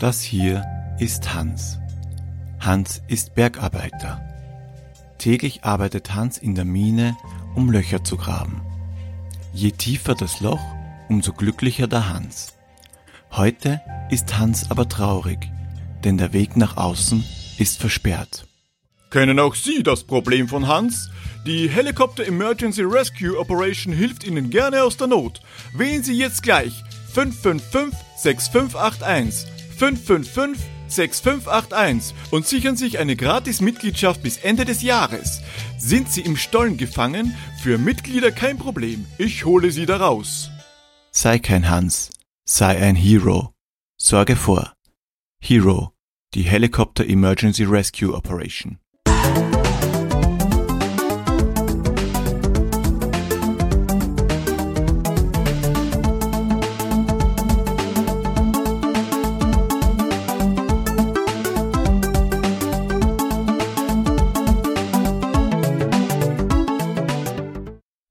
Das hier ist Hans. Hans ist Bergarbeiter. Täglich arbeitet Hans in der Mine, um Löcher zu graben. Je tiefer das Loch, umso glücklicher der Hans. Heute ist Hans aber traurig, denn der Weg nach außen ist versperrt. Kennen auch Sie das Problem von Hans? Die Helicopter Emergency Rescue Operation hilft Ihnen gerne aus der Not. Wählen Sie jetzt gleich 555 6581 555 6581 und sichern sich eine Gratis-Mitgliedschaft bis Ende des Jahres. Sind Sie im Stollen gefangen? Für Mitglieder kein Problem. Ich hole Sie da raus. Sei kein Hans, sei ein Hero. Sorge vor. Hero, die Helicopter Emergency Rescue Operation.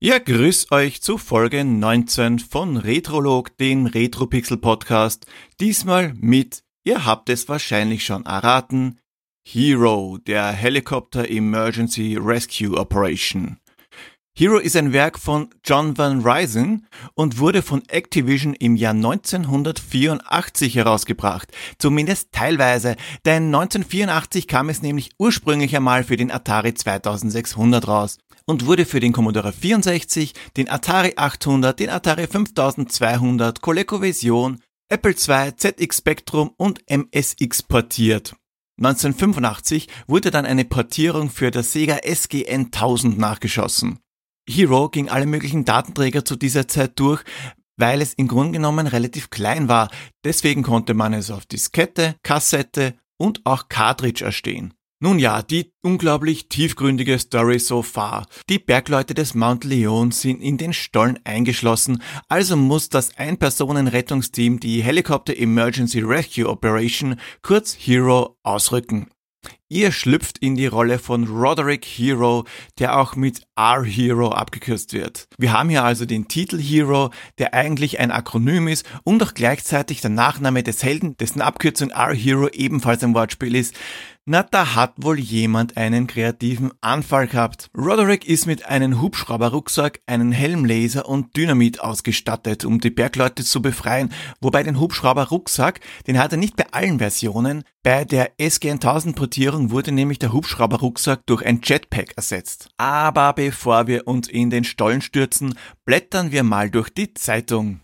Ja, grüß euch zu Folge 19 von Retrolog, dem Retropixel Podcast. Diesmal mit, ihr habt es wahrscheinlich schon erraten, Hero, der Helicopter Emergency Rescue Operation. Hero ist ein Werk von John Van Ryzen und wurde von Activision im Jahr 1984 herausgebracht. Zumindest teilweise, denn 1984 kam es nämlich ursprünglich einmal für den Atari 2600 raus und wurde für den Commodore 64, den Atari 800, den Atari 5200, ColecoVision, Apple II, ZX Spectrum und MSX portiert. 1985 wurde dann eine Portierung für das Sega SGN 1000 nachgeschossen. Hero ging alle möglichen Datenträger zu dieser Zeit durch, weil es im Grunde genommen relativ klein war. Deswegen konnte man es auf Diskette, Kassette und auch Cartridge erstehen. Nun ja, die unglaublich tiefgründige Story so far. Die Bergleute des Mount Leon sind in den Stollen eingeschlossen, also muss das Ein-Personen-Rettungsteam die Helicopter Emergency Rescue Operation, kurz Hero, ausrücken. Ihr schlüpft in die Rolle von Roderick Hero, der auch mit R-Hero abgekürzt wird. Wir haben hier also den Titel Hero, der eigentlich ein Akronym ist und auch gleichzeitig der Nachname des Helden, dessen Abkürzung R-Hero ebenfalls ein Wortspiel ist. Na, da hat wohl jemand einen kreativen Anfall gehabt. Roderick ist mit einem Hubschrauberrucksack, einem Helmlaser und Dynamit ausgestattet, um die Bergleute zu befreien, wobei den Hubschrauberrucksack, den hat er nicht bei allen Versionen. Bei der SGN 1000 Portierung wurde nämlich der Hubschrauberrucksack durch ein Jetpack ersetzt. Aber bevor wir uns in den Stollen stürzen, blättern wir mal durch die Zeitung.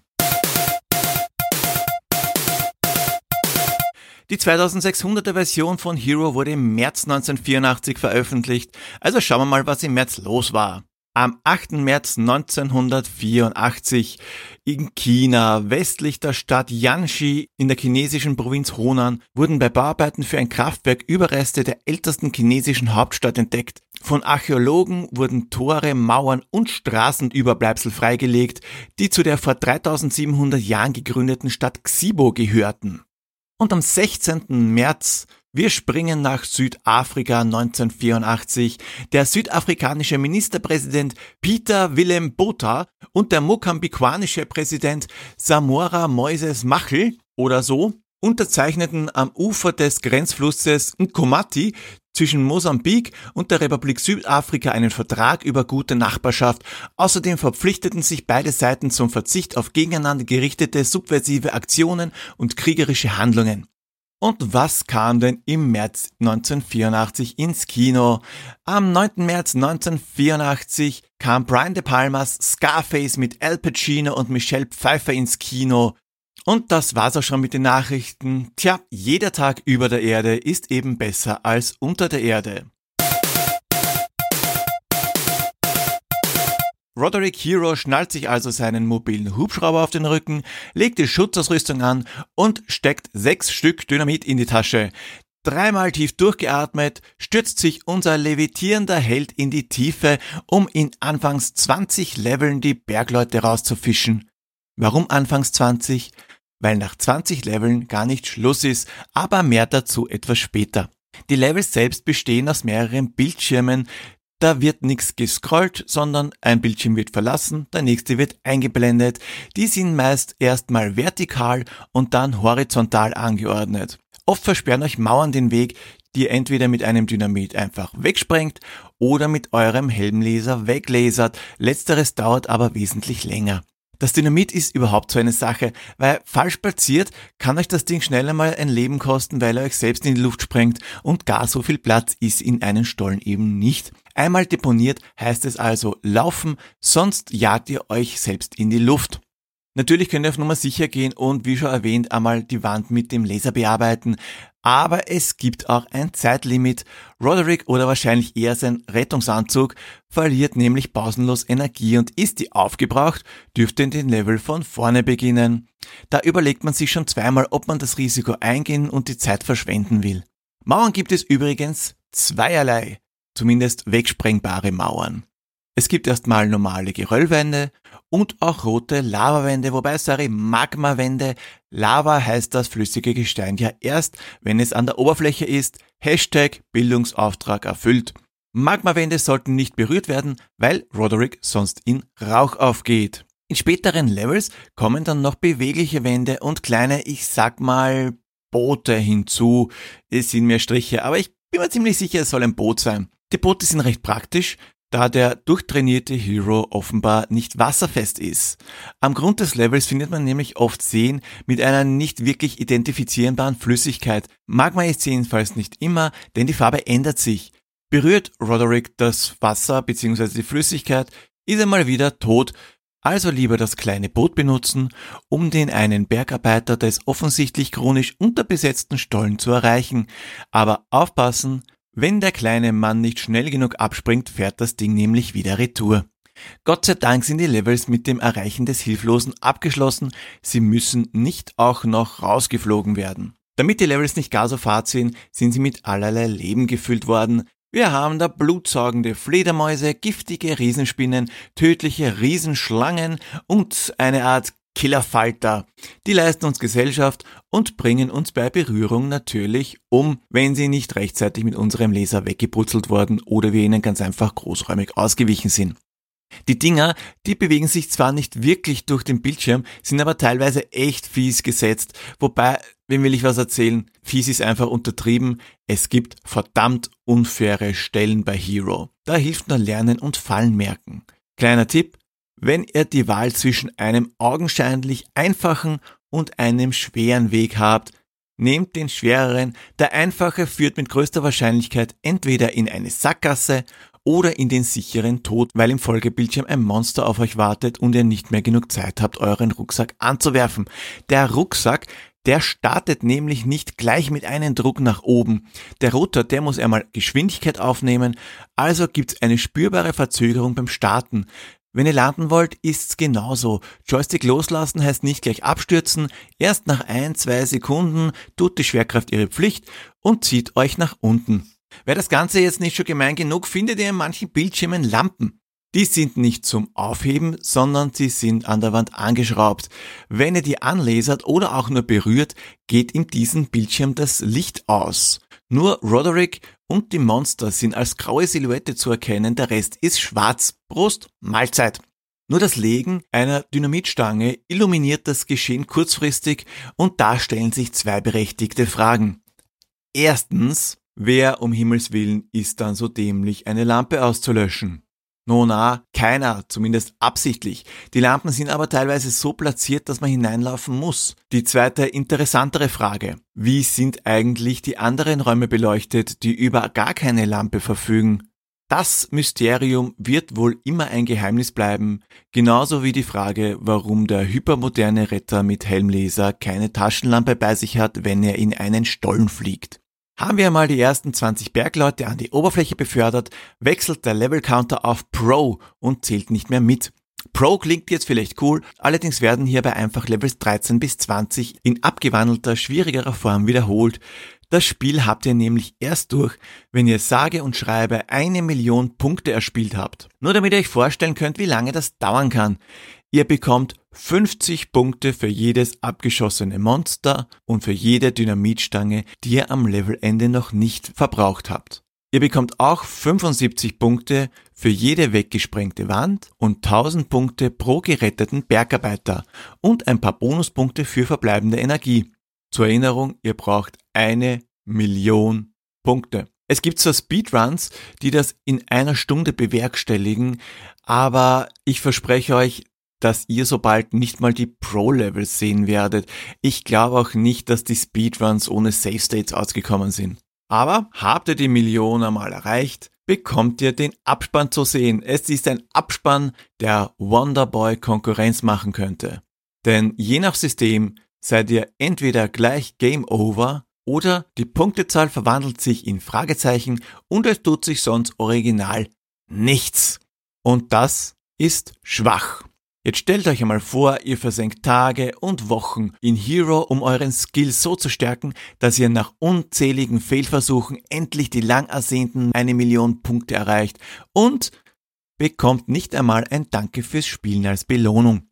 Die 2600er Version von Hero wurde im März 1984 veröffentlicht, also schauen wir mal, was im März los war. Am 8. März 1984 in China, westlich der Stadt Yanxi in der chinesischen Provinz Honan, wurden bei Bauarbeiten für ein Kraftwerk Überreste der ältesten chinesischen Hauptstadt entdeckt. Von Archäologen wurden Tore, Mauern und Straßenüberbleibsel freigelegt, die zu der vor 3700 Jahren gegründeten Stadt Xibo gehörten. Und am 16. März, wir springen nach Südafrika 1984, der südafrikanische Ministerpräsident Peter Willem Botha und der mokambikanische Präsident Samora Moises Machel oder so unterzeichneten am Ufer des Grenzflusses Nkomati zwischen Mosambik und der Republik Südafrika einen Vertrag über gute Nachbarschaft. Außerdem verpflichteten sich beide Seiten zum Verzicht auf gegeneinander gerichtete subversive Aktionen und kriegerische Handlungen. Und was kam denn im März 1984 ins Kino? Am 9. März 1984 kam Brian De Palmas Scarface mit Al Pacino und Michelle Pfeiffer ins Kino. Und das war's auch schon mit den Nachrichten. Tja, jeder Tag über der Erde ist eben besser als unter der Erde. Roderick Hero schnallt sich also seinen mobilen Hubschrauber auf den Rücken, legt die Schutzausrüstung an und steckt sechs Stück Dynamit in die Tasche. Dreimal tief durchgeatmet, stürzt sich unser levitierender Held in die Tiefe, um in anfangs 20 Leveln die Bergleute rauszufischen. Warum anfangs 20? Weil nach 20 Leveln gar nicht Schluss ist, aber mehr dazu etwas später. Die Levels selbst bestehen aus mehreren Bildschirmen, Da wird nichts gescrollt, sondern ein Bildschirm wird verlassen, der nächste wird eingeblendet. Die sind meist erstmal vertikal und dann horizontal angeordnet. Oft versperren euch Mauern den Weg, die ihr entweder mit einem Dynamit einfach wegsprengt oder mit eurem Helmlaser weglasert. Letzteres dauert aber wesentlich länger. Das Dynamit ist überhaupt so eine Sache, weil falsch platziert kann euch das Ding schnell einmal ein Leben kosten, weil er euch selbst in die Luft sprengt und gar so viel Platz ist in einen Stollen eben nicht. Einmal deponiert heißt es also laufen, sonst jagt ihr euch selbst in die Luft. Natürlich könnt ihr auf Nummer sicher gehen und wie schon erwähnt einmal die Wand mit dem Laser bearbeiten, aber es gibt auch ein Zeitlimit. Roderick oder wahrscheinlich eher sein Rettungsanzug verliert nämlich pausenlos Energie und ist die aufgebraucht, dürfte in den Level von vorne beginnen. Da überlegt man sich schon zweimal, ob man das Risiko eingehen und die Zeit verschwenden will. Mauern gibt es übrigens zweierlei, zumindest wegsprengbare Mauern. Es gibt erstmal normale Geröllwände und auch rote Lavawände, wobei, sorry, Magmawände. Lava heißt das flüssige Gestein ja erst, wenn es an der Oberfläche ist. Hashtag Bildungsauftrag erfüllt. Magmawände sollten nicht berührt werden, weil Roderick sonst in Rauch aufgeht. In späteren Levels kommen dann noch bewegliche Wände und kleine, ich sag mal, Boote hinzu. Es sind mehr Striche, aber ich bin mir ziemlich sicher, es soll ein Boot sein. Die Boote sind recht praktisch, da der durchtrainierte Hero offenbar nicht wasserfest ist. Am Grund des Levels findet man nämlich oft Seen mit einer nicht wirklich identifizierbaren Flüssigkeit. Magma ist jedenfalls nicht immer, denn die Farbe ändert sich. Berührt Roderick das Wasser bzw. die Flüssigkeit, ist er mal wieder tot, also lieber das kleine Boot benutzen, um den einen Bergarbeiter des offensichtlich chronisch unterbesetzten Stollen zu erreichen. Aber aufpassen, wenn der kleine Mann nicht schnell genug abspringt, fährt das Ding nämlich wieder retour. Gott sei Dank sind die Levels mit dem Erreichen des Hilflosen abgeschlossen, sie müssen nicht auch noch rausgeflogen werden. Damit die Levels nicht gar so fad sind, sind sie mit allerlei Leben gefüllt worden. Wir haben da blutsaugende Fledermäuse, giftige Riesenspinnen, tödliche Riesenschlangen und eine Art Killerfalter. Die leisten uns Gesellschaft und bringen uns bei Berührung natürlich um, wenn sie nicht rechtzeitig mit unserem Laser weggeputzelt worden oder wir ihnen ganz einfach großräumig ausgewichen sind. Die Dinger, die bewegen sich zwar nicht wirklich durch den Bildschirm, sind aber teilweise echt fies gesetzt, wobei, wem will ich was erzählen, fies ist einfach untertrieben, es gibt verdammt unfaire Stellen bei Hero. Da hilft nur Lernen und Fallen merken. Kleiner Tipp, wenn ihr die Wahl zwischen einem augenscheinlich einfachen und einem schweren Weg habt, nehmt den schwereren, der einfache führt mit größter Wahrscheinlichkeit entweder in eine Sackgasse oder in den sicheren Tod, weil im Folgebildschirm ein Monster auf euch wartet und ihr nicht mehr genug Zeit habt, euren Rucksack anzuwerfen. Der Rucksack, der startet nämlich nicht gleich mit einem Druck nach oben. Der Rotor, der muss einmal Geschwindigkeit aufnehmen, also gibt's eine spürbare Verzögerung beim Starten. Wenn ihr landen wollt, ist's genauso. Joystick loslassen heißt nicht gleich abstürzen. Erst nach ein, zwei Sekunden tut die Schwerkraft ihre Pflicht und zieht euch nach unten. Wäre das Ganze jetzt nicht schon gemein genug, findet ihr in manchen Bildschirmen Lampen. Die sind nicht zum Aufheben, sondern sie sind an der Wand angeschraubt. Wenn ihr die anlasert oder auch nur berührt, geht in diesem Bildschirm das Licht aus. Nur Roderick und die Monster sind als graue Silhouette zu erkennen, der Rest ist schwarz. Prost, Mahlzeit. Nur das Legen einer Dynamitstange illuminiert das Geschehen kurzfristig und da stellen sich zwei berechtigte Fragen. Erstens, wer um Himmels willen ist dann so dämlich, eine Lampe auszulöschen? Nona, keiner, zumindest absichtlich. Die Lampen sind aber teilweise so platziert, dass man hineinlaufen muss. Die zweite interessantere Frage. Wie sind eigentlich die anderen Räume beleuchtet, die über gar keine Lampe verfügen? Das Mysterium wird wohl immer ein Geheimnis bleiben, genauso wie die Frage, warum der hypermoderne Retter mit Helmleser keine Taschenlampe bei sich hat, wenn er in einen Stollen fliegt. Haben wir einmal die ersten 20 Bergleute an die Oberfläche befördert, wechselt der Level Counter auf Pro und zählt nicht mehr mit. Pro klingt jetzt vielleicht cool, allerdings werden hierbei einfach Levels 13 bis 20 in abgewandelter, schwierigerer Form wiederholt. Das Spiel habt ihr nämlich erst durch, wenn ihr sage und schreibe eine Million Punkte erspielt habt. Nur damit ihr euch vorstellen könnt, wie lange das dauern kann. Ihr bekommt 50 Punkte für jedes abgeschossene Monster und für jede Dynamitstange, die ihr am Levelende noch nicht verbraucht habt. Ihr bekommt auch 75 Punkte für jede weggesprengte Wand und 1000 Punkte pro geretteten Bergarbeiter und ein paar Bonuspunkte für verbleibende Energie. Zur Erinnerung, ihr braucht eine Million Punkte. Es gibt zwar Speedruns, die das in einer Stunde bewerkstelligen, aber ich verspreche euch, dass ihr so bald nicht mal die Pro-Levels sehen werdet. Ich glaube auch nicht, dass die Speedruns ohne Save States ausgekommen sind. Aber habt ihr die Million einmal erreicht, bekommt ihr den Abspann zu sehen. Es ist ein Abspann, der Wonderboy Konkurrenz machen könnte. Denn je nach System seid ihr entweder gleich Game Over oder die Punktezahl verwandelt sich in Fragezeichen und es tut sich sonst original nichts. Und das ist schwach. Jetzt stellt euch einmal vor, ihr versenkt Tage und Wochen in Hero, um euren Skill so zu stärken, dass ihr nach unzähligen Fehlversuchen endlich die lang ersehnten eine Million Punkte erreicht und bekommt nicht einmal ein Danke fürs Spielen als Belohnung.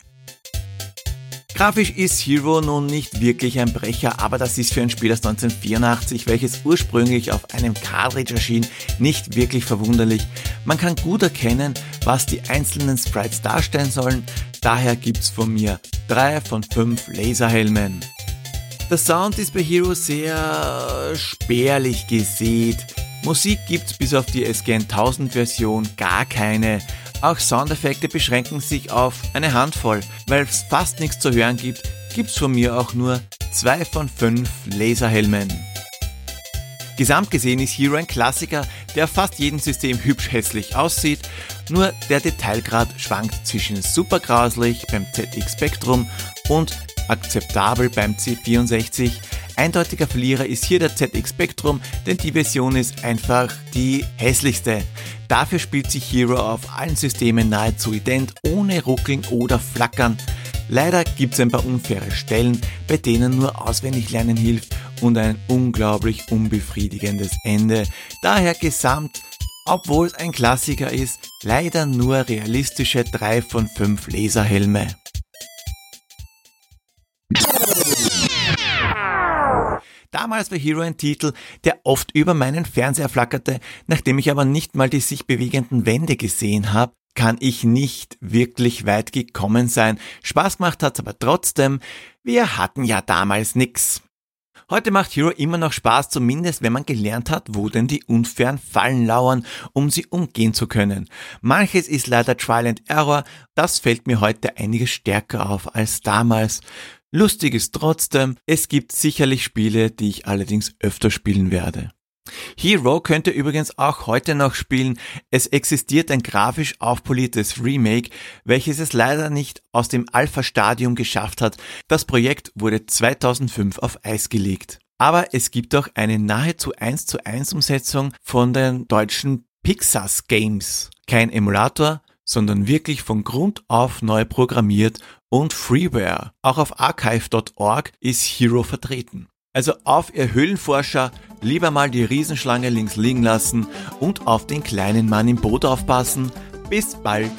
Grafisch ist Hero nun nicht wirklich ein Brecher, aber das ist für ein Spiel aus 1984, welches ursprünglich auf einem Cartridge erschien, nicht wirklich verwunderlich. Man kann gut erkennen, was die einzelnen Sprites darstellen sollen, daher gibt's von mir drei von fünf Laserhelmen. Der Sound ist bei Hero sehr spärlich gesät. Musik gibt's bis auf die SG 1000 Version gar keine. Auch Soundeffekte beschränken sich auf eine Handvoll. Weil es fast nichts zu hören gibt, gibt's von mir auch nur zwei von fünf Laserhelmen. Gesamt gesehen ist Hero ein Klassiker, der fast jedem System hübsch hässlich aussieht, nur der Detailgrad schwankt zwischen super grauslich beim ZX Spectrum und akzeptabel beim C64. Eindeutiger Verlierer ist hier der ZX Spectrum, denn die Version ist einfach die hässlichste. Dafür spielt sich Hero auf allen Systemen nahezu ident, ohne Ruckeln oder Flackern. Leider gibt es ein paar unfaire Stellen, bei denen nur auswendig lernen hilft und ein unglaublich unbefriedigendes Ende. Daher gesamt, obwohl es ein Klassiker ist, leider nur realistische 3 von 5 Laserhelme. Damals war Hero ein Titel, der oft über meinen Fernseher flackerte, nachdem ich aber nicht mal die sich bewegenden Wände gesehen habe, kann ich nicht wirklich weit gekommen sein. Spaß gemacht hat's aber trotzdem. Wir hatten ja damals nix. Heute macht Hero immer noch Spaß, zumindest wenn man gelernt hat, wo denn die unfairen Fallen lauern, um sie umgehen zu können. Manches ist leider Trial and Error, das fällt mir heute einiges stärker auf als damals. Lustig ist trotzdem, es gibt sicherlich Spiele, die ich allerdings öfter spielen werde. Hero könnte übrigens auch heute noch spielen. Es existiert ein grafisch aufpoliertes Remake, welches es leider nicht aus dem Alpha-Stadium geschafft hat. Das Projekt wurde 2005 auf Eis gelegt. Aber es gibt auch eine nahezu 1 zu 1 Umsetzung von den deutschen Pixas Games. Kein Emulator, sondern wirklich von Grund auf neu programmiert und Freeware. Auch auf archive.org ist Hero vertreten. Also auf ihr Höhlenforscher lieber mal die Riesenschlange links liegen lassen und auf den kleinen Mann im Boot aufpassen. Bis bald!